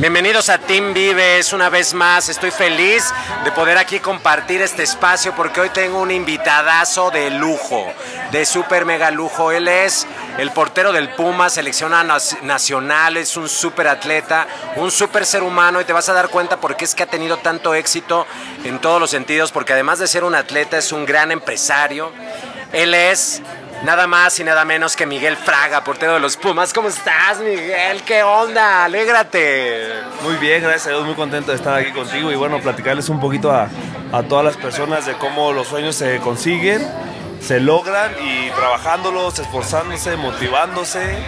Bienvenidos a Team Vives una vez más. Estoy feliz de poder aquí compartir este espacio porque hoy tengo un invitadazo de lujo, de super mega lujo. Él es el portero del Puma, selecciona nacional, es un super atleta, un super ser humano y te vas a dar cuenta por qué es que ha tenido tanto éxito en todos los sentidos, porque además de ser un atleta es un gran empresario. Él es nada más y nada menos que Miguel Fraga, portero de los Pumas. ¿Cómo estás, Miguel? ¿Qué onda? Alégrate. Muy bien, gracias a Dios, muy contento de estar aquí contigo y bueno, platicarles un poquito a, a todas las personas de cómo los sueños se consiguen, se logran y trabajándolos, esforzándose, motivándose.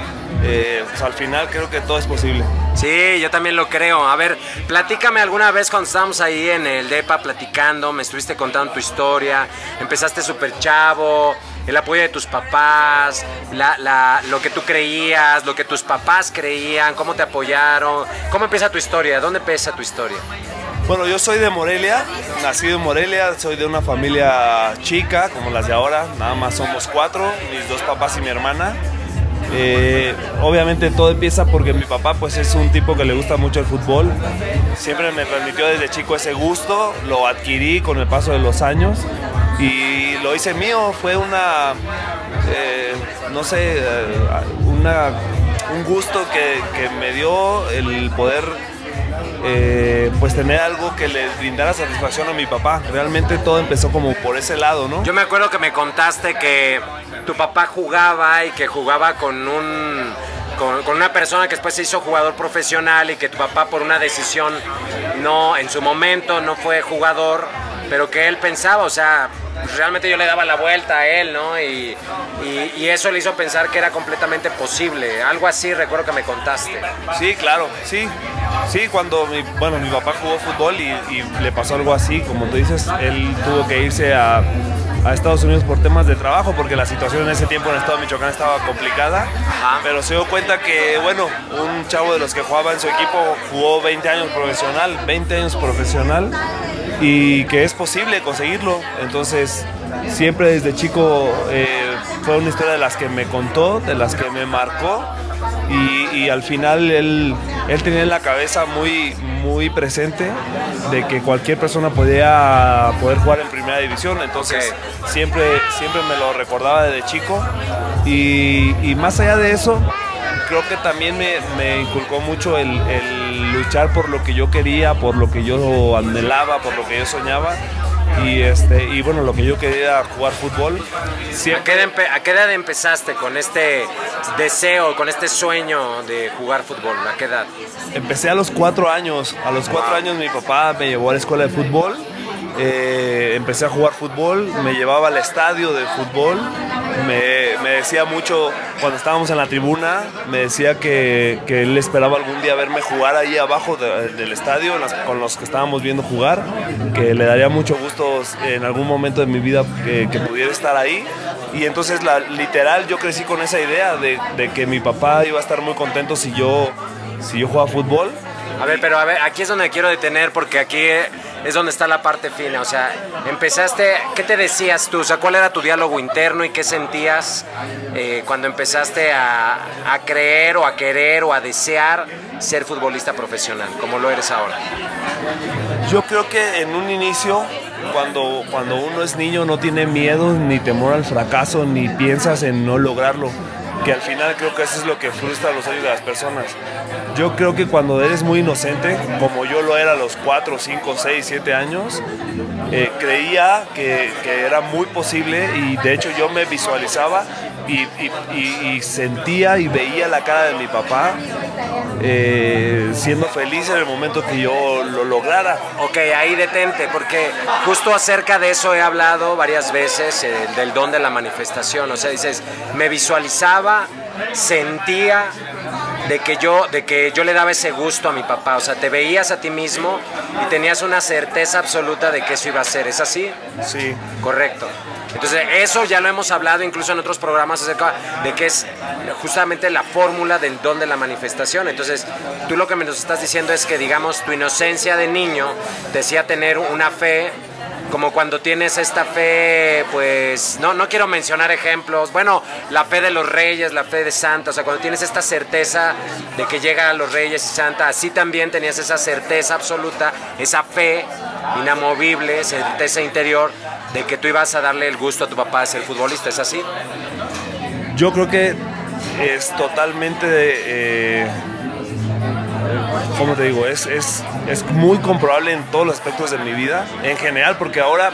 Eh, pues al final creo que todo es posible. Sí, yo también lo creo. A ver, platícame alguna vez cuando estábamos ahí en el DEPA platicando, me estuviste contando tu historia, empezaste súper chavo, el apoyo de tus papás, lo que tú creías, lo que tus papás creían, cómo te apoyaron. ¿Cómo empieza tu historia? ¿Dónde empieza tu historia? Bueno, yo soy de Morelia, nacido en Morelia, soy de una familia chica, como las de ahora, nada más somos cuatro, mis dos papás y mi hermana. Eh, obviamente todo empieza porque mi papá pues es un tipo que le gusta mucho el fútbol. Siempre me transmitió desde chico ese gusto, lo adquirí con el paso de los años y lo hice mío. Fue una, eh, no sé, eh, una, un gusto que, que me dio el poder eh, pues tener algo que le brindara satisfacción a mi papá. Realmente todo empezó como por ese lado, ¿no? Yo me acuerdo que me contaste que tu papá jugaba y que jugaba con un con, con, una persona que después se hizo jugador profesional y que tu papá por una decisión no en su momento no fue jugador, pero que él pensaba, o sea, realmente yo le daba la vuelta a él, ¿no? Y, y, eso le hizo pensar que era completamente posible. Algo así recuerdo que me contaste. Sí, claro, sí. Sí, cuando mi, bueno, mi papá jugó fútbol y, y le pasó algo así, como tú dices, él tuvo que irse a, a Estados Unidos por temas de trabajo, porque la situación en ese tiempo en el estado de Michoacán estaba complicada. Pero se dio cuenta que, bueno, un chavo de los que jugaba en su equipo jugó 20 años profesional, 20 años profesional, y que es posible conseguirlo. Entonces, siempre desde chico eh, fue una historia de las que me contó, de las que me marcó y, al final él, él, tenía en la cabeza muy, muy presente de que cualquier persona podía poder jugar en primera división, entonces siempre, siempre me lo recordaba desde chico. Y, más allá de eso, creo que también me, me inculcó mucho el, el luchar por lo que yo quería, por lo que yo anhelaba, por lo que yo soñaba. Y este y bueno lo que yo quería jugar fútbol ¿A, qué edad, empezaste con este deseo con este sueño de jugar fútbol a qué edad empecé a los cuatro años. A los cuatro años mi papá me llevó a la escuela de fútbol eh, empecé a jugar fútbol me llevaba al estadio de fútbol me, me, decía mucho cuando estábamos en la tribuna, me decía que, que él esperaba algún día verme jugar ahí abajo del estadio con los que estábamos viendo jugar, que le daría mucho gusto en algún momento de mi vida que, que pudiera estar ahí. Y entonces la, literal yo crecí con esa idea de, de, que mi papá iba a estar muy contento si yo, si yo jugaba fútbol. A ver, pero a ver, aquí es donde quiero detener porque aquí es donde está la parte fina. O sea, empezaste, ¿qué te decías tú? O sea, ¿cuál era tu diálogo interno y qué sentías eh, cuando empezaste a, a, creer o a querer o a desear ser futbolista profesional, como lo eres ahora? Yo creo que en un inicio, cuando, cuando uno es niño, no tiene miedo ni temor al fracaso, ni piensas en no lograrlo que al final creo que eso es lo que frustra los sueños de las personas. Yo creo que cuando eres muy inocente, como yo lo era a los 4, 5, 6, 7 años, eh, creía que, que, era muy posible y de hecho yo me visualizaba y, y, sentía y veía la cara de mi papá eh, siendo feliz en el momento que yo lo lograra. Ok, ahí detente, porque justo acerca de eso he hablado varias veces, eh, del don de la manifestación. O sea, dices, me visualizaba, sentía de que yo de que yo le daba ese gusto a mi papá, o sea, te veías a ti mismo y tenías una certeza absoluta de que eso iba a ser, ¿es así? Sí. Correcto. Entonces, eso ya lo hemos hablado incluso en otros programas acerca de que es justamente la fórmula del don de la manifestación. Entonces, tú lo que me nos estás diciendo es que, digamos, tu inocencia de niño decía tener una fe como cuando tienes esta fe, pues, no, no quiero mencionar ejemplos, bueno, la fe de los reyes, la fe de Santa, o sea, cuando tienes esta certeza de que llegan los reyes y Santa, así también tenías esa certeza absoluta, esa fe inamovible, certeza interior de que tú ibas a darle el gusto a tu papá de ser futbolista, ¿es así? Yo creo que es totalmente... Eh, como te digo, es, es, es muy comprobable en todos los aspectos de mi vida, en general, porque ahora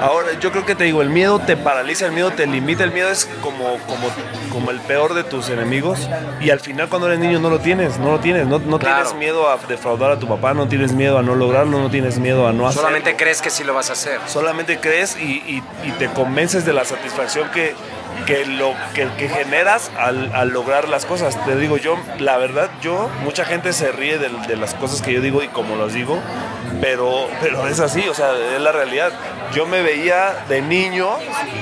Ahora, yo creo que te digo, el miedo te paraliza, el miedo te limita, el miedo es como, como, como el peor de tus enemigos y al final cuando eres niño no lo tienes, no lo tienes, no, no tienes miedo a defraudar a tu papá, no tienes miedo a no lograrlo, no tienes miedo a no hacerlo. Solamente crees que sí lo vas a hacer. Solamente crees y, y te convences de la satisfacción que, que lo que, generas al, lograr las cosas. Te digo yo, la verdad, yo, mucha gente se ríe de, las cosas que yo digo y como los digo, pero, pero es así, o sea, es la realidad. Yo me veía de niño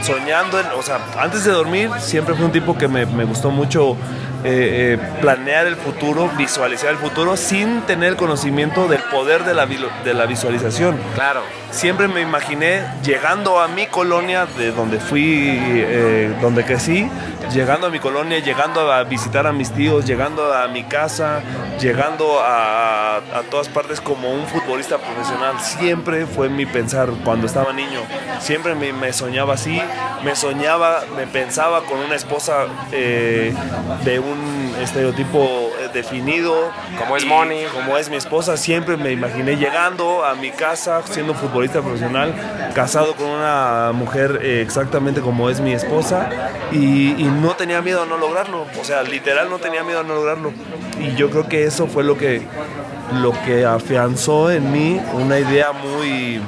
soñando, en, o sea, antes de dormir siempre fui un tipo que me, me gustó mucho eh, eh, planear el futuro, visualizar el futuro sin tener conocimiento del poder de la, de la visualización. Claro. Siempre me imaginé llegando a mi colonia, de donde fui, eh, donde crecí, llegando a mi colonia, llegando a visitar a mis tíos, llegando a mi casa, llegando a, a todas partes como un futbolista profesional. Siempre fue mi pensar cuando estaba niño. Siempre me, me soñaba así, me soñaba, me pensaba con una esposa de un estereotipo eh, definido. Como es Moni. Como es mi esposa, siempre me imaginé llegando a mi casa, siendo futbolista profesional, casado con una mujer eh, exactamente como es mi esposa, y, no tenía miedo a no lograrlo. O sea, literal no tenía miedo a no lograrlo. Y yo creo que eso fue lo que, lo que afianzó en mí una idea muy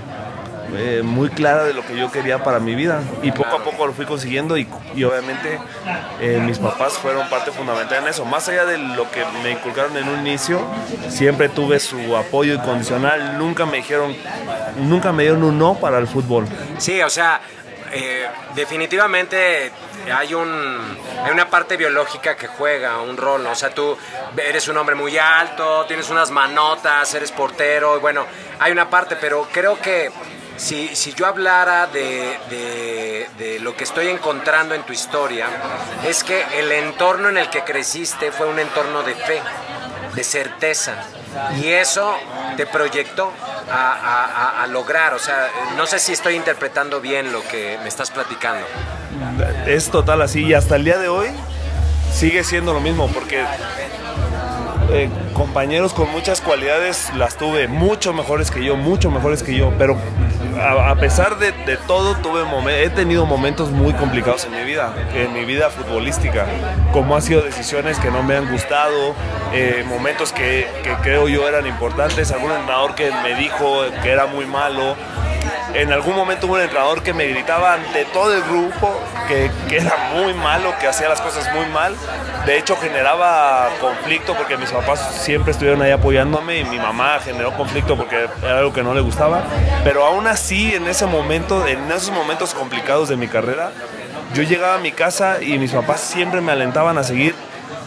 eh, muy clara de lo que yo quería para mi vida y poco a poco lo fui consiguiendo y, obviamente eh, mis papás fueron parte fundamental en eso. Más allá de lo que me inculcaron en un inicio, siempre tuve su apoyo incondicional, nunca me dijeron, nunca me dieron un no para el fútbol. Sí, o sea, eh, definitivamente hay, un, hay una parte biológica que juega un rol, O sea, tú eres un hombre muy alto, tienes unas manotas, eres portero, y bueno, hay una parte, pero creo que si, si yo hablara de, de, lo que estoy encontrando en tu historia, es que el entorno en el que creciste fue un entorno de fe, de certeza. Y eso te proyectó a, a, a, lograr, o sea, no sé si estoy interpretando bien lo que me estás platicando. Es total así y hasta el día de hoy sigue siendo lo mismo porque eh, compañeros con muchas cualidades las tuve, mucho mejores que yo, mucho mejores que yo, pero a, pesar de, todo tuve he tenido momentos muy complicados en mi vida, en mi vida futbolística, como han sido decisiones que no me han gustado, eh, momentos que, que creo yo eran importantes, algún entrenador que me dijo que era muy malo, en algún momento hubo un entrenador que me gritaba ante todo el grupo que, era muy malo, que hacía las cosas muy mal. De hecho, generaba conflicto porque mis papás siempre estuvieron ahí apoyándome y mi mamá generó conflicto porque era algo que no le gustaba. Pero aún así, en ese momento, en esos momentos complicados de mi carrera, yo llegaba a mi casa y mis papás siempre me alentaban a seguir,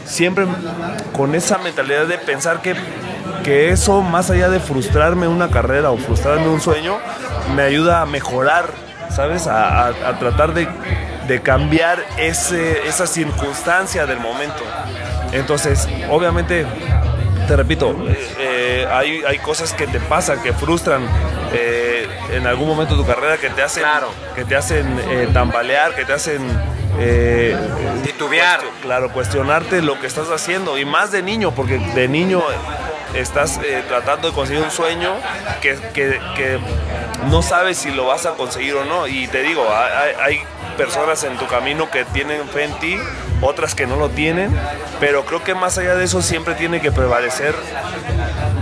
siempre con esa mentalidad de pensar que que eso, más allá de frustrarme una carrera o frustrarme un sueño, me ayuda a mejorar, ¿sabes? A, tratar de, cambiar ese, esa circunstancia del momento. Entonces, obviamente, te repito, eh, hay, hay, cosas que te pasan, que frustran eh, en algún momento de tu carrera, que te hacen, que te hacen eh, tambalear, que te hacen... Titubear. claro, cuestionarte lo que estás haciendo. Y más de niño, porque de niño estás eh, tratando de conseguir un sueño que, que, no sabes si lo vas a conseguir o no. Y te digo, hay, personas en tu camino que tienen fe en ti, otras que no lo tienen, pero creo que más allá de eso siempre tiene que prevalecer.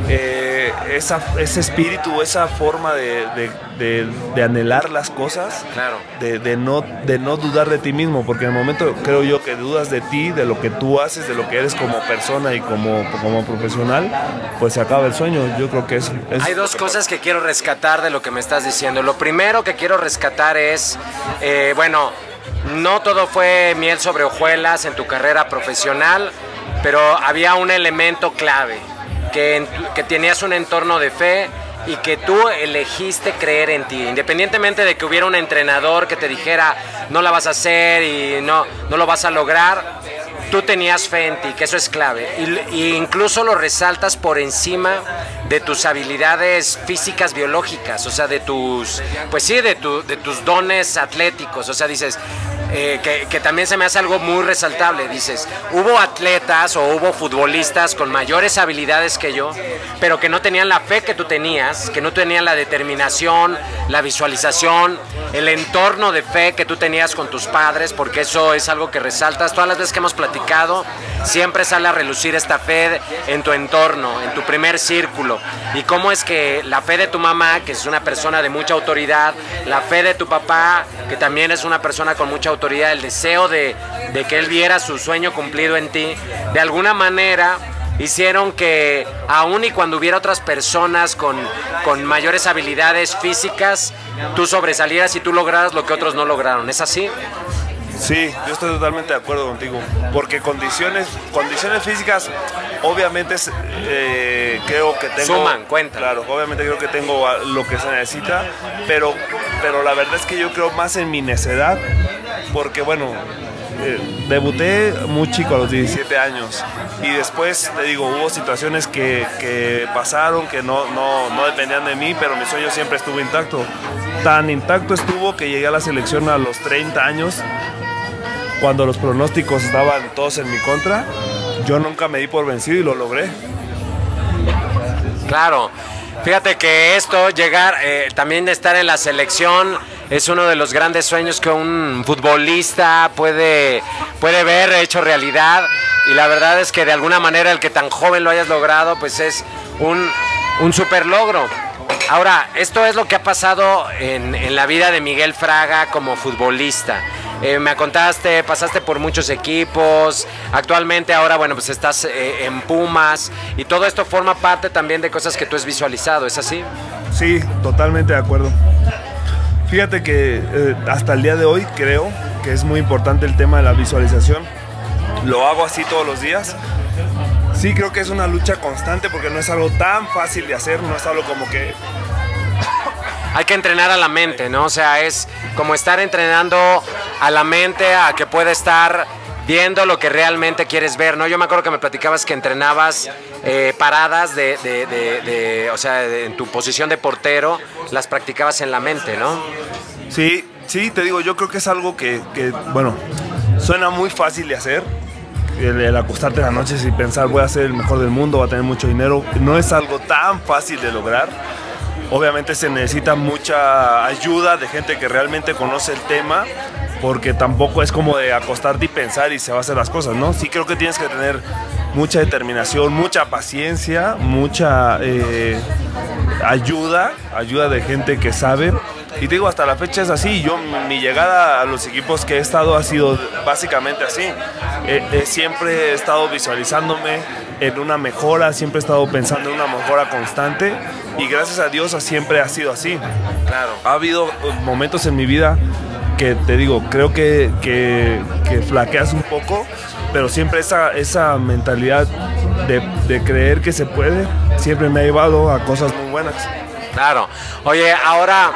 Eh, esa, ese espíritu, esa forma de, anhelar las cosas, claro. de, no, de no dudar de ti mismo, porque en el momento creo yo que dudas de ti, de lo que tú haces, de lo que eres como persona y como, como profesional, pues se acaba el sueño. Yo creo que es... Hay dos cosas que quiero rescatar de lo que me estás diciendo. Lo primero que quiero rescatar es, eh, bueno, no todo fue miel sobre hojuelas en tu carrera profesional, pero había un elemento clave que, tenías un entorno de fe y que tú elegiste creer en ti, independientemente de que hubiera un entrenador que te dijera no la vas a hacer y no, no lo vas a lograr, tú tenías fe en ti, que eso es clave. Y, incluso lo resaltas por encima de tus habilidades físicas biológicas, o sea, de tus, pues sí, de, tu, de tus dones atléticos. O sea, dices, eh, que, también se me hace algo muy resaltable. Dices, hubo atletas o hubo futbolistas con mayores habilidades que yo, pero que no tenían la fe que tú tenías, que no tenían la determinación, la visualización, el entorno de fe que tú tenías con tus padres, porque eso es algo que resaltas. Todas las veces que hemos platicado, siempre sale a relucir esta fe en tu entorno, en tu primer círculo. Y cómo es que la fe de tu mamá, que es una persona de mucha autoridad, la fe de tu papá, que también es una persona con mucha autoridad, el deseo de, que él viera su sueño cumplido en ti, de alguna manera hicieron que aun y cuando hubiera otras personas con, con mayores habilidades físicas, tú sobresalieras y tú lograras lo que otros no lograron. ¿Es así? Sí, yo estoy totalmente de acuerdo contigo, porque condiciones, condiciones físicas, obviamente eh, creo que tengo... Suman, cuenta. Claro, obviamente creo que tengo lo que se necesita, pero, pero la verdad es que yo creo más en mi necedad, porque bueno, eh, debuté muy chico a los 17 años y después, te digo, hubo situaciones que, que pasaron que no, no, no, dependían de mí, pero mi sueño siempre estuvo intacto. Tan intacto estuvo que llegué a la selección a los 30 años cuando los pronósticos estaban todos en mi contra, yo nunca me di por vencido y lo logré. Claro, fíjate que esto, llegar, eh, también estar en la selección, es uno de los grandes sueños que un futbolista puede, puede ver hecho realidad. Y la verdad es que de alguna manera el que tan joven lo hayas logrado, pues es un, un super logro. Ahora, esto es lo que ha pasado en, en la vida de Miguel Fraga como futbolista. Eh, me contaste, pasaste por muchos equipos, actualmente ahora, bueno, pues estás eh, en Pumas y todo esto forma parte también de cosas que tú has visualizado, ¿es así? Sí, totalmente de acuerdo. Fíjate que eh, hasta el día de hoy creo que es muy importante el tema de la visualización. Lo hago así todos los días. Sí, creo que es una lucha constante porque no es algo tan fácil de hacer, no es algo como que hay que entrenar a la mente, ¿no? O sea, es como estar entrenando a la mente a que pueda estar viendo lo que realmente quieres ver, ¿no? Yo me acuerdo que me platicabas que entrenabas eh, paradas de, o sea, en tu posición de portero, las practicabas en la mente, ¿no? Sí, sí, te digo, yo creo que es algo que, bueno, suena muy fácil de hacer. el, acostarte en las noches y pensar voy a ser el mejor del mundo, voy a tener mucho dinero, no es algo tan fácil de lograr Obviamente se necesita mucha ayuda de gente que realmente conoce el tema, porque tampoco es como de acostarte y pensar y se va a hacer las cosas, ¿no? Sí creo que tienes que tener mucha determinación, mucha paciencia, mucha eh, ayuda, ayuda de gente que sabe. Y te digo, hasta la fecha es así. Yo, mi llegada a los equipos que he estado ha sido básicamente así. siempre he estado visualizándome en una mejora, siempre he estado pensando en una mejora constante y gracias a Dios siempre ha sido así. Claro. Ha habido momentos en mi vida que te digo, creo que, que, flaqueas un poco, pero siempre esa, esa mentalidad de, de creer que se puede, siempre me ha llevado a cosas muy buenas. Claro. Oye, ahora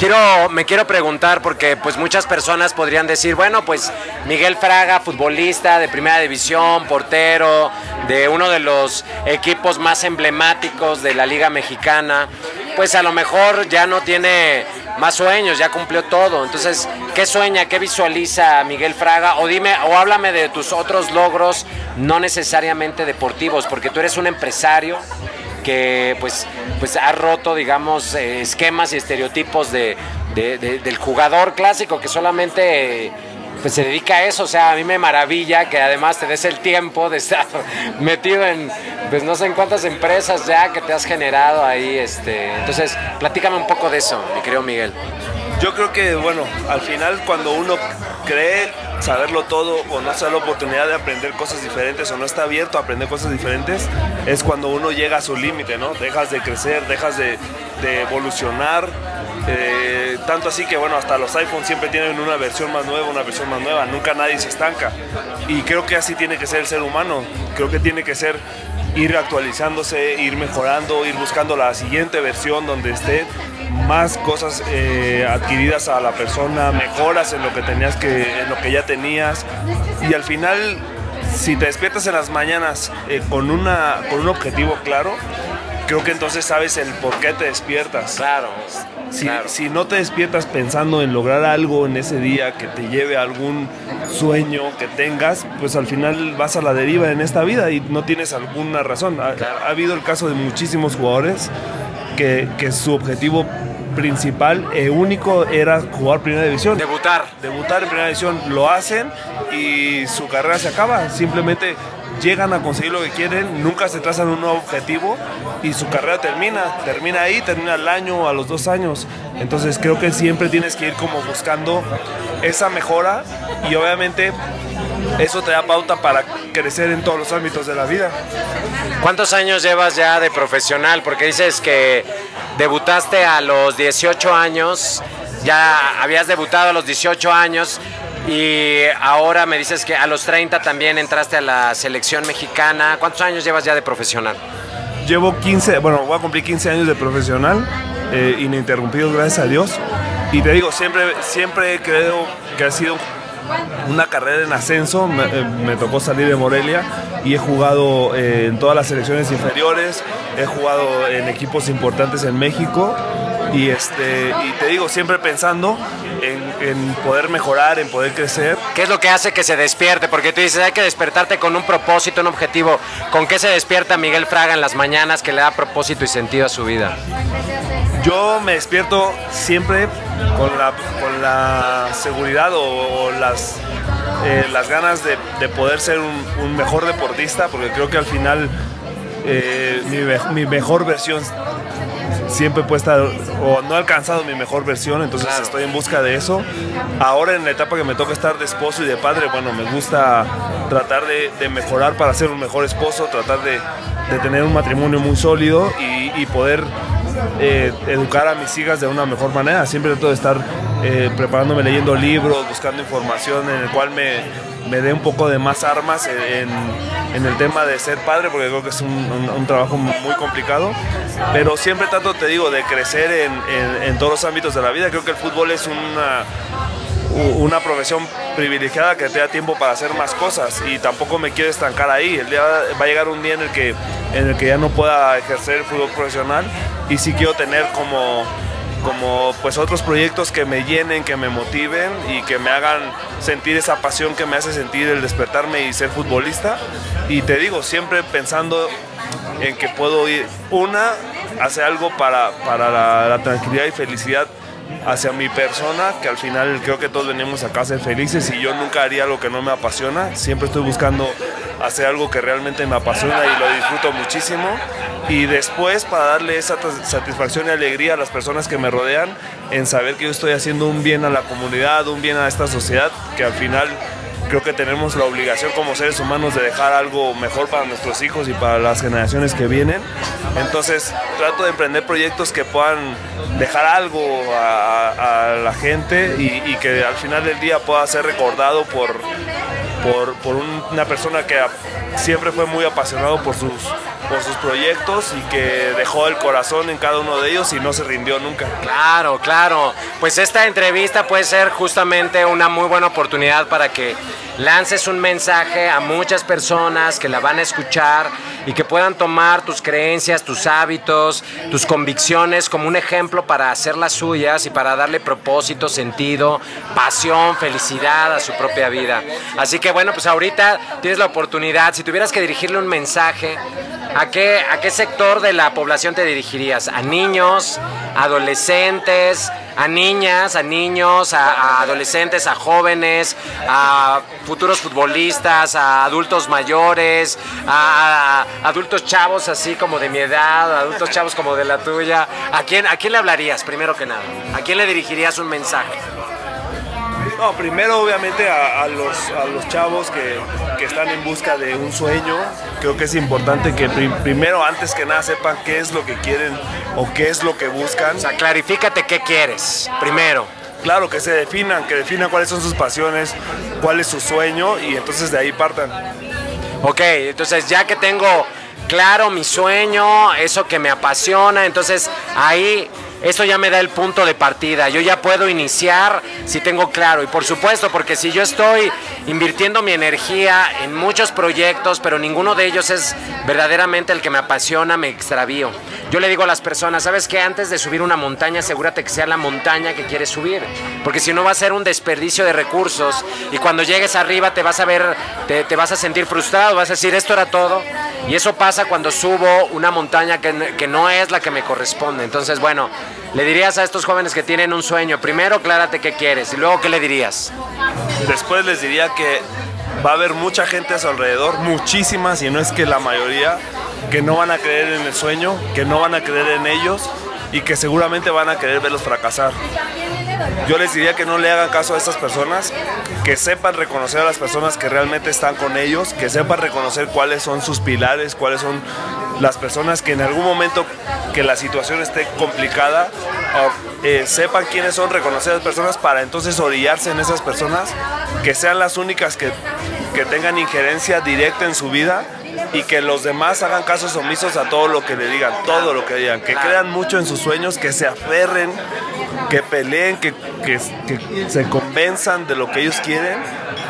quiero, me quiero preguntar porque pues muchas personas podrían decir, bueno, pues Miguel Fraga, futbolista de primera división, portero de uno de los equipos más emblemáticos de la Liga Mexicana, pues a lo mejor ya no tiene más sueños, ya cumplió todo. Entonces, ¿qué sueña, qué visualiza Miguel Fraga? O dime, o háblame de tus otros logros, no necesariamente deportivos, porque tú eres un empresario que pues, pues ha roto, digamos, eh, esquemas y estereotipos de, del jugador clásico que solamente pues se dedica a eso, o sea, a mí me maravilla que además te des el tiempo de estar metido en, pues no sé en cuántas empresas ya que te has generado ahí, este, entonces, platícame un poco de eso, mi querido Miguel. Yo creo que, bueno, al final cuando uno cree saberlo todo o no se da la oportunidad de aprender cosas diferentes o no está abierto a aprender cosas diferentes, es cuando uno llega a su límite, ¿no? Dejas de crecer, dejas de, evolucionar. Eh, tanto así que, bueno, hasta los iPhones siempre tienen una versión más nueva, una versión más nueva. Nunca nadie se estanca. Y creo que así tiene que ser el ser humano. Creo que tiene que ser ir actualizándose, ir mejorando, ir buscando la siguiente versión donde esté más cosas eh, adquiridas a la persona, mejoras en lo que tenías que, en lo que ya tenías y al final si te despiertas en las mañanas eh, con, una, con un objetivo claro, creo que entonces sabes el por qué te despiertas. Claro. Si, si, no te despiertas pensando en lograr algo en ese día que te lleve a algún sueño que tengas, pues al final vas a la deriva en esta vida y no tienes alguna razón. Ha, ha habido el caso de muchísimos jugadores que, que su objetivo principal e único era jugar primera división. Debutar. Debutar en primera división. Lo hacen y su carrera se acaba. Simplemente llegan a conseguir lo que quieren, nunca se trazan un nuevo objetivo y su carrera termina, termina ahí, termina al año, a los dos años. Entonces creo que siempre tienes que ir como buscando esa mejora y obviamente eso te da pauta para crecer en todos los ámbitos de la vida. ¿Cuántos años llevas ya de profesional? Porque dices que debutaste a los 18 años, ya habías debutado a los 18 años y ahora me dices que a los 30 también entraste a la selección mexicana. ¿Cuántos años llevas ya de profesional? Llevo 15, bueno, voy a cumplir 15 años de profesional, eh, ininterrumpidos, gracias a Dios. Y te digo, siempre, siempre creo que ha sido una carrera en ascenso. Me, eh, me tocó salir de Morelia y he jugado eh, en todas las selecciones inferiores, he jugado en equipos importantes en México y, este, y te digo, siempre pensando en, en, poder mejorar, en poder crecer. ¿Qué es lo que hace que se despierte? Porque tú dices, hay que despertarte con un propósito, un objetivo. ¿Con qué se despierta Miguel Fraga en las mañanas que le da propósito y sentido a su vida? Yo me despierto siempre con la, con la seguridad o, o las, eh, las ganas de, de poder ser un, un, mejor deportista, porque creo que al final eh, mi, mi mejor versión siempre puede estar, o no he alcanzado mi mejor versión, entonces claro. estoy en busca de eso. Ahora en la etapa que me toca estar de esposo y de padre, bueno, me gusta tratar de, de mejorar para ser un mejor esposo, tratar de, de tener un matrimonio muy sólido y, y poder eh, educar a mis hijas de una mejor manera. Siempre trato de estar eh, preparándome, leyendo libros, buscando información en el cual me, me dé un poco de más armas en, en, el tema de ser padre, porque creo que es un, un, trabajo muy complicado. Pero siempre trato, te digo, de crecer en, en, en todos los ámbitos de la vida. Creo que el fútbol es una una profesión privilegiada que te da tiempo para hacer más cosas y tampoco me quiero estancar ahí. El día, va a llegar un día en el que, en el que ya no pueda ejercer el fútbol profesional y sí quiero tener como, como pues otros proyectos que me llenen, que me motiven y que me hagan sentir esa pasión que me hace sentir el despertarme y ser futbolista. Y te digo, siempre pensando en que puedo ir, una, hacer algo para, para la, la tranquilidad y felicidad hacia mi persona, que al final creo que todos venimos a ser felices y yo nunca haría lo que no me apasiona. Siempre estoy buscando hacer algo que realmente me apasiona y lo disfruto muchísimo. Y después para darle esa satisfacción y alegría a las personas que me rodean en saber que yo estoy haciendo un bien a la comunidad, un bien a esta sociedad, que al final creo que tenemos la obligación como seres humanos de dejar algo mejor para nuestros hijos y para las generaciones que vienen. Entonces trato de emprender proyectos que puedan dejar algo a, la gente y, que al final del día pueda ser recordado por, por, por un, una persona que siempre fue muy apasionado por sus, por sus proyectos y que dejó el corazón en cada uno de ellos y no se rindió nunca. Claro, claro. Pues esta entrevista puede ser justamente una muy buena oportunidad para que lances un mensaje a muchas personas que la van a escuchar y que puedan tomar tus creencias, tus hábitos, tus convicciones como un ejemplo para hacer las suyas y para darle propósito, sentido, pasión, felicidad a su propia vida. Así que bueno, pues ahorita tienes la oportunidad, si tuvieras que dirigirle un mensaje, ¿a qué, a qué sector de la población te dirigirías? ¿A niños, adolescentes, a niñas, a niños, a, adolescentes, a jóvenes, a futuros futbolistas, a adultos mayores, a, a, adultos chavos así como de mi edad, a adultos chavos como de la tuya. ¿A quién, ¿A quién le hablarías primero que nada? ¿A quién le dirigirías un mensaje? No, primero obviamente a, a, los, a los chavos que, que, están en busca de un sueño. Creo que es importante que prim primero, antes que nada, sepan qué es lo que quieren o qué es lo que buscan. O sea, clarifícate qué quieres, primero. Claro, que se definan, que definan cuáles son sus pasiones, cuál es su sueño y entonces de ahí partan. Ok, entonces ya que tengo claro mi sueño, eso que me apasiona, entonces ahí eso ya me da el punto de partida. Yo ya puedo iniciar si tengo claro. Y por supuesto, porque si yo estoy invirtiendo mi energía en muchos proyectos, pero ninguno de ellos es verdaderamente el que me apasiona, me extravío. Yo le digo a las personas, ¿sabes qué? Antes de subir una montaña, asegúrate que sea la montaña que quieres subir. Porque si no va a ser un desperdicio de recursos. Y cuando llegues arriba te vas a ver, te, vas a sentir frustrado, vas a decir, esto era todo. Y eso pasa cuando subo una montaña que no es la que me corresponde. Entonces, bueno, le dirías a estos jóvenes que tienen un sueño, primero aclárate qué quieres y luego qué le dirías. Después les diría que va a haber mucha gente a su alrededor, muchísimas, y no es que la mayoría, que no van a creer en el sueño, que no van a creer en ellos y que seguramente van a querer verlos fracasar. Yo les diría que no le hagan caso a estas personas, que sepan reconocer a las personas que realmente están con ellos, que sepan reconocer cuáles son sus pilares, cuáles son las personas que en algún momento que la situación esté complicada, eh, sepan quiénes son, las personas para entonces orillarse en esas personas, que sean las únicas que, que tengan injerencia directa en su vida y que los demás hagan casos omisos a todo lo que le digan, todo lo que digan, que crean mucho en sus sueños, que se aferren, que peleen, que, que, se convenzan de lo que ellos quieren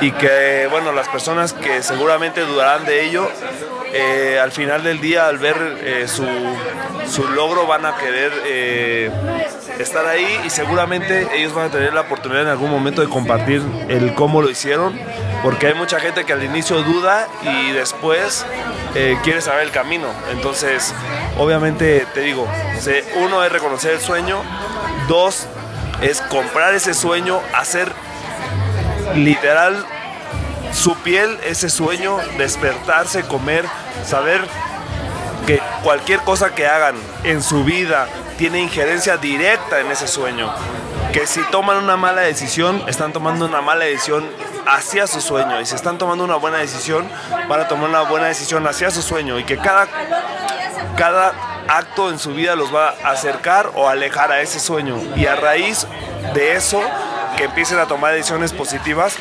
y que, bueno, las personas que seguramente dudarán de ello, eh, al final del día, al ver eh, su, su, logro, van a querer eh, estar ahí y seguramente ellos van a tener la oportunidad en algún momento de compartir el cómo lo hicieron porque hay mucha gente que al inicio duda y después quiere saber el camino. Entonces, obviamente, te digo, uno es reconocer el sueño, dos es comprar ese sueño, hacer literal su piel, ese sueño, despertarse, comer, saber que cualquier cosa que hagan en su vida tiene injerencia directa en ese sueño. Que si toman una mala decisión, están tomando una mala decisión hacia su sueño. Y si están tomando una buena decisión, van a tomar una buena decisión hacia su sueño. Y que cada, cada acto en su vida los va a acercar o alejar a ese sueño. Y a raíz de eso, que empiecen a tomar decisiones positivas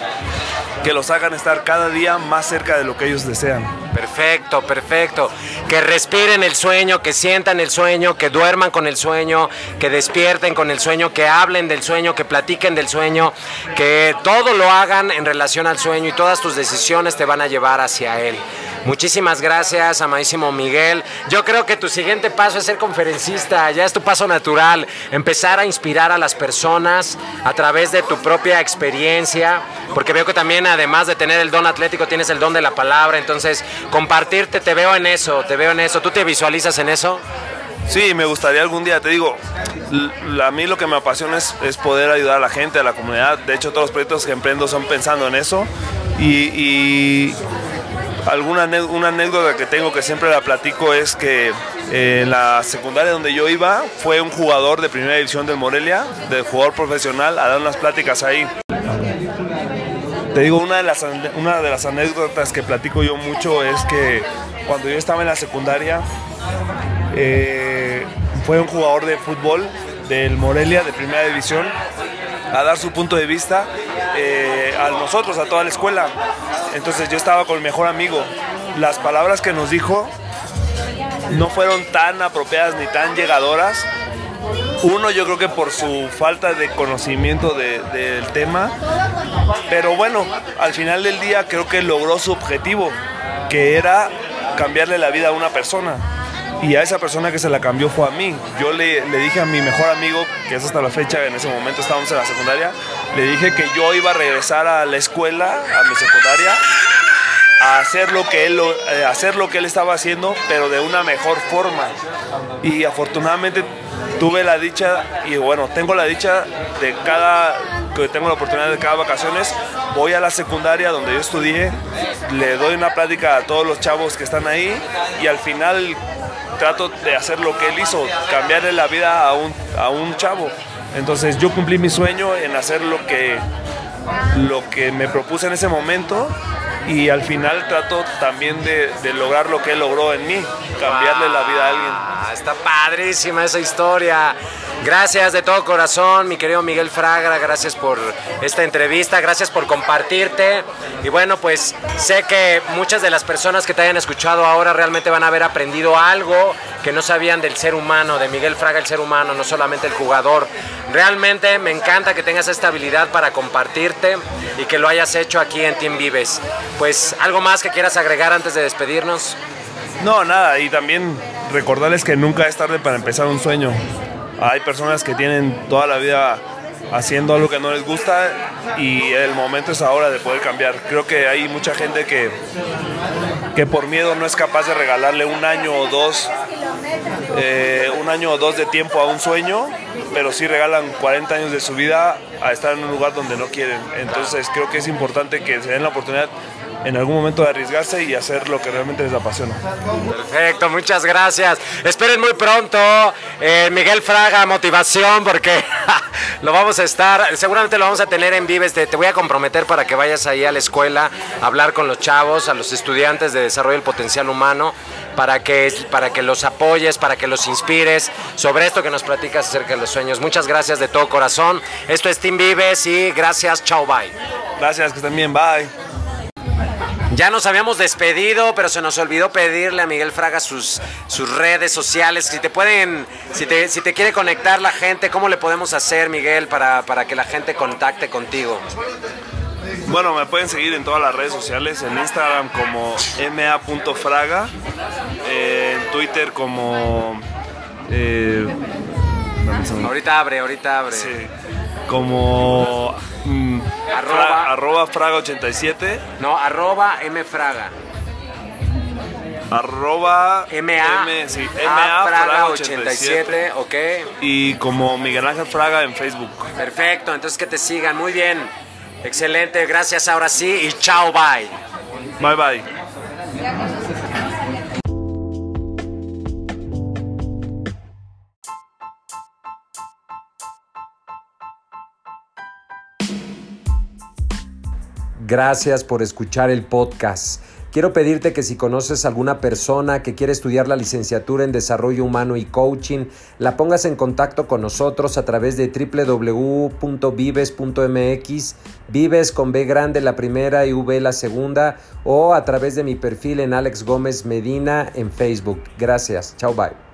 que los hagan estar cada día más cerca de lo que ellos desean. Perfecto, perfecto. Que respiren el sueño, que sientan el sueño, que duerman con el sueño, que despierten con el sueño, que hablen del sueño, que platiquen del sueño, que todo lo hagan en relación al sueño y todas tus decisiones te van a llevar hacia él. Muchísimas gracias, amadísimo Miguel. Yo creo que tu siguiente paso es ser conferencista, ya es tu paso natural, empezar a inspirar a las personas a través de tu propia experiencia, porque veo que también además de tener el don atlético tienes el don de la palabra, entonces compartirte, te veo en eso, te veo en eso. ¿Tú te visualizas en eso? Sí, me gustaría algún día, te digo, a mí lo que me apasiona es, poder ayudar a la gente, a la comunidad. De hecho, todos los proyectos que emprendo son pensando en eso. y Alguna una anécdota que tengo que siempre la platico es que eh, en la secundaria donde yo iba fue un jugador de primera división del Morelia, de jugador profesional, a dar unas pláticas ahí. Te digo, una de las, una de las anécdotas que platico yo mucho es que cuando yo estaba en la secundaria, eh, fue un jugador de fútbol del Morelia de primera división a dar su punto de vista eh, a nosotros, a toda la escuela. Entonces yo estaba con mi mejor amigo. Las palabras que nos dijo no fueron tan apropiadas ni tan llegadoras. Uno, yo creo que por su falta de conocimiento del tema. Pero bueno, al final del día creo que logró su objetivo, que era cambiarle la vida a una persona y a esa persona que se la cambió fue a mí. Yo le, le, dije a mi mejor amigo, que es hasta la fecha, en ese momento estábamos en la secundaria, le dije que yo iba a regresar a la escuela, a mi secundaria, a hacer lo que él, eh, hacer lo que él estaba haciendo, pero de una mejor forma. Y afortunadamente tuve la dicha, y bueno, tengo la dicha de cada, que tengo la oportunidad de cada vacaciones, voy a la secundaria donde yo estudié, le doy una plática a todos los chavos que están ahí y al final trato de hacer lo que él hizo, cambiarle la vida a un, a un chavo. Entonces yo cumplí mi sueño en hacer lo que, lo que me propuse en ese momento y al final trato también de, lograr lo que él logró en mí, cambiarle la vida a alguien. Ah, está padrísima esa historia. Gracias de todo corazón, mi querido Miguel Fragra, gracias por esta entrevista, gracias por compartirte. Y bueno, pues sé que muchas de las personas que te hayan escuchado ahora realmente van a haber aprendido algo que no sabían del ser humano, de Miguel Fraga el ser humano, no solamente el jugador. Realmente me encanta que tengas esta habilidad para compartirte y que lo hayas hecho aquí en Team Vives. Pues algo más que quieras agregar antes de despedirnos. No, nada, y también recordarles que nunca es tarde para empezar un sueño. Hay personas que tienen toda la vida haciendo algo que no les gusta y el momento es ahora de poder cambiar. Creo que hay mucha gente que, que por miedo no es capaz de regalarle un año o dos, eh, un año o dos de tiempo a un sueño, pero sí regalan 40 años de su vida a estar en un lugar donde no quieren. Entonces creo que es importante que se den la oportunidad en algún momento de arriesgarse y hacer lo que realmente les apasiona. Perfecto, muchas gracias. Esperen muy pronto eh, Miguel Fraga Motivación porque lo vamos a estar, seguramente lo vamos a tener en Vives. Te, te, voy a comprometer para que vayas ahí a la escuela a hablar con los chavos, a los estudiantes de desarrollo del potencial humano. Para que, para que los apoyes, para que los inspires sobre esto que nos platicas acerca de los sueños. Muchas gracias de todo corazón. Esto es Team Vives y gracias, chao, bye. Gracias, que estén bien, bye. Ya nos habíamos despedido, pero se nos olvidó pedirle a Miguel Fraga sus, sus redes sociales. Si te pueden, si te, si te quiere conectar la gente, ¿cómo le podemos hacer, Miguel, para, para que la gente contacte contigo? Bueno, me pueden seguir en todas las redes sociales, en Instagram como ma.fraga, en Twitter como... Eh, ahorita abre, ahorita abre. Sí, como... Mm, arroba, fra, arroba fraga87. No, arroba mfraga. Arroba MA, M, sí, A MA Fraga Fraga 87, 87. ok. Y como Miguel Ángel Fraga en Facebook. Perfecto, entonces que te sigan, muy bien. Excelente, gracias ahora sí y chao, bye. Bye bye. Gracias por escuchar el podcast. Quiero pedirte que si conoces alguna persona que quiere estudiar la licenciatura en desarrollo humano y coaching, la pongas en contacto con nosotros a través de www.vives.mx, Vives con B grande la primera y V la segunda, o a través de mi perfil en Alex Gómez Medina en Facebook. Gracias. Chao, bye.